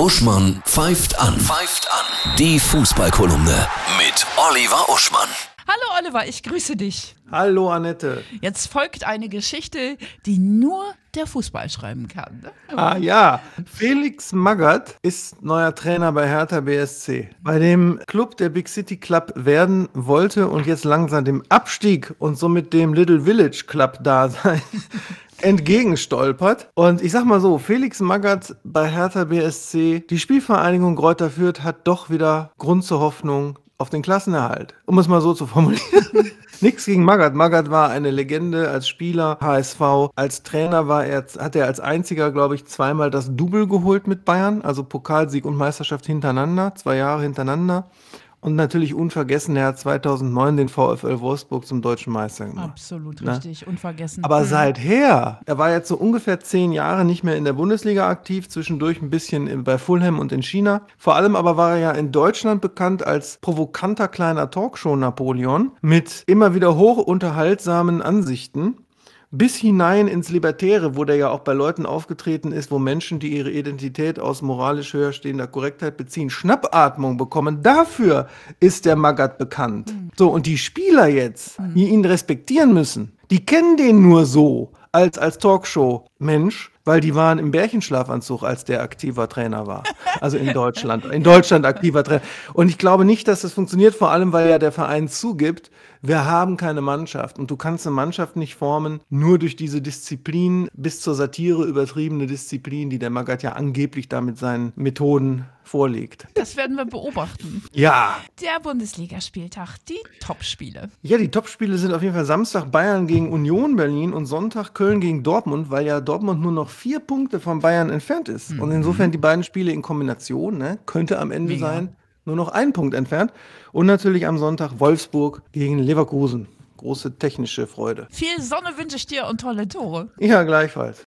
Uschmann pfeift an. Pfeift an. Die Fußballkolumne mit Oliver Uschmann. Hallo Oliver, ich grüße dich. Hallo Annette. Jetzt folgt eine Geschichte, die nur der Fußball schreiben kann. ne? Ah ja, Felix Magath ist neuer Trainer bei Hertha BSC. Bei dem Club der Big City Club werden wollte und jetzt langsam dem Abstieg und somit dem Little Village Club Dasein entgegenstolpert. Und ich sag mal so, Felix Magath bei Hertha BSC, die Spielvereinigung Greuther Fürth hat doch wieder Grund zur Hoffnung auf den Klassenerhalt. Um es mal so zu formulieren. Nichts gegen Magath. Magath war eine Legende als Spieler, HSV. Als Trainer war er, hat er als einziger, glaube ich, zweimal das Double geholt mit Bayern, also Pokalsieg und Meisterschaft hintereinander, zwei Jahre hintereinander. Und natürlich unvergessen, er hat 2009 den VfL Wolfsburg zum deutschen Meister gemacht. Absolut Ne? richtig, unvergessen. Aber Mhm. seither, er war jetzt so ungefähr zehn Jahre nicht mehr in der Bundesliga aktiv, zwischendurch ein bisschen bei Fulham und in China. Vor allem aber war er ja in Deutschland bekannt als provokanter kleiner Talkshow-Napoleon mit immer wieder hoch unterhaltsamen Ansichten. Bis hinein ins Libertäre, wo der ja auch bei Leuten aufgetreten ist, wo Menschen, die ihre Identität aus moralisch höher stehender Korrektheit beziehen, Schnappatmung bekommen. Dafür ist der Magath bekannt. So, und die Spieler jetzt, die ihn respektieren müssen, die kennen den nur so als, als Talkshow-Mensch, weil die waren im Bärchenschlafanzug, als der aktiver Trainer war. Also in Deutschland. In Deutschland aktiver Trainer. Und ich glaube nicht, dass das funktioniert, vor allem, weil ja der Verein zugibt, wir haben keine Mannschaft. Und du kannst eine Mannschaft nicht formen, nur durch diese Disziplin, bis zur Satire übertriebene Disziplin, die der Magath ja angeblich da mit seinen Methoden vorlegt. Das werden wir beobachten. Ja, Der Bundesligaspieltag, die Topspiele. Ja, die Topspiele sind auf jeden Fall Samstag Bayern gegen Union Berlin und Sonntag Köln gegen Dortmund, weil ja Dortmund nur noch vier Punkte von Bayern entfernt ist. Und insofern die beiden Spiele in Kombination, ne, könnte am Ende Mega. sein, nur noch ein Punkt entfernt. Und natürlich am Sonntag Wolfsburg gegen Leverkusen. Große technische Freude. Viel Sonne wünsche ich dir und tolle Tore. Ja, gleichfalls.